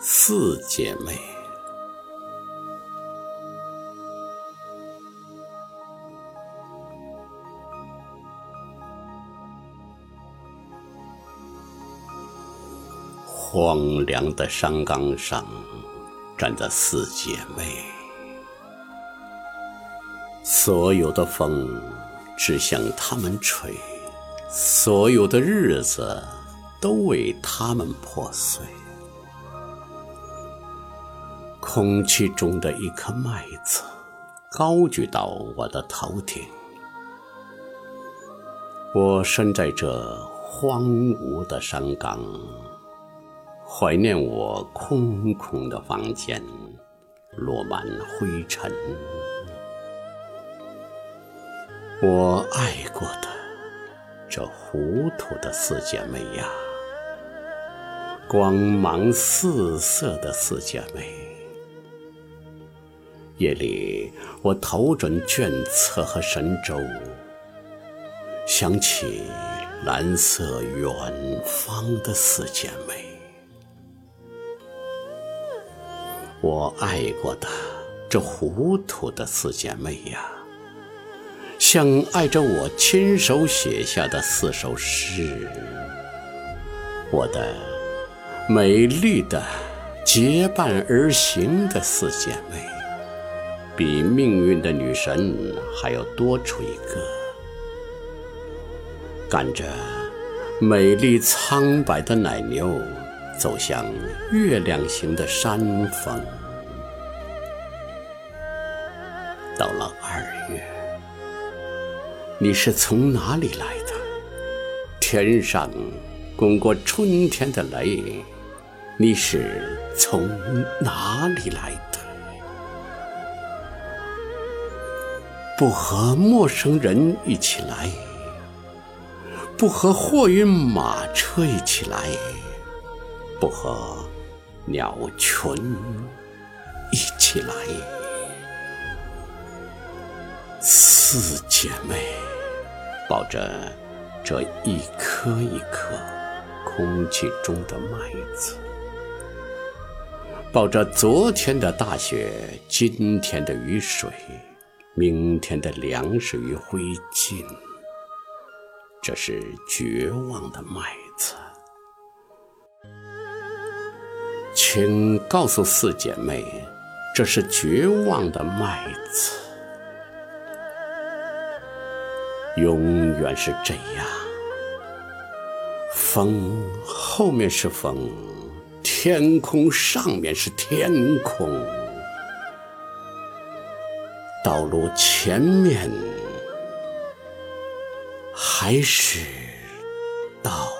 四姐妹。荒凉的山岗上，站着四姐妹。所有的风只向他们吹，所有的日子都为他们破碎。空气中的一颗麦子，高举到我的头顶。我身在这荒芜的山岗。怀念我空空的房间，落满灰尘。我爱过的这糊涂的四姐妹呀，光芒四射的四姐妹。夜里，我投准卷册和神州，想起蓝色远方的四姐妹。我爱过的这糊涂的四姐妹呀，像爱着我亲手写下的四首诗。我的美丽的结伴而行的四姐妹，比命运的女神还要多出一个，赶着美丽苍白的奶牛。走向月亮形的山峰。到了二月，你是从哪里来的？天上滚过春天的雷，你是从哪里来的？不和陌生人一起来，不和货运马车一起来。不和鸟群一起来，四姐妹抱着这一颗一颗空气中的麦子，抱着昨天的大雪、今天的雨水、明天的粮食与灰烬，这是绝望的麦子。请告诉四姐妹，这是绝望的麦子，永远是这样。风后面是风，天空上面是天空，道路前面还是道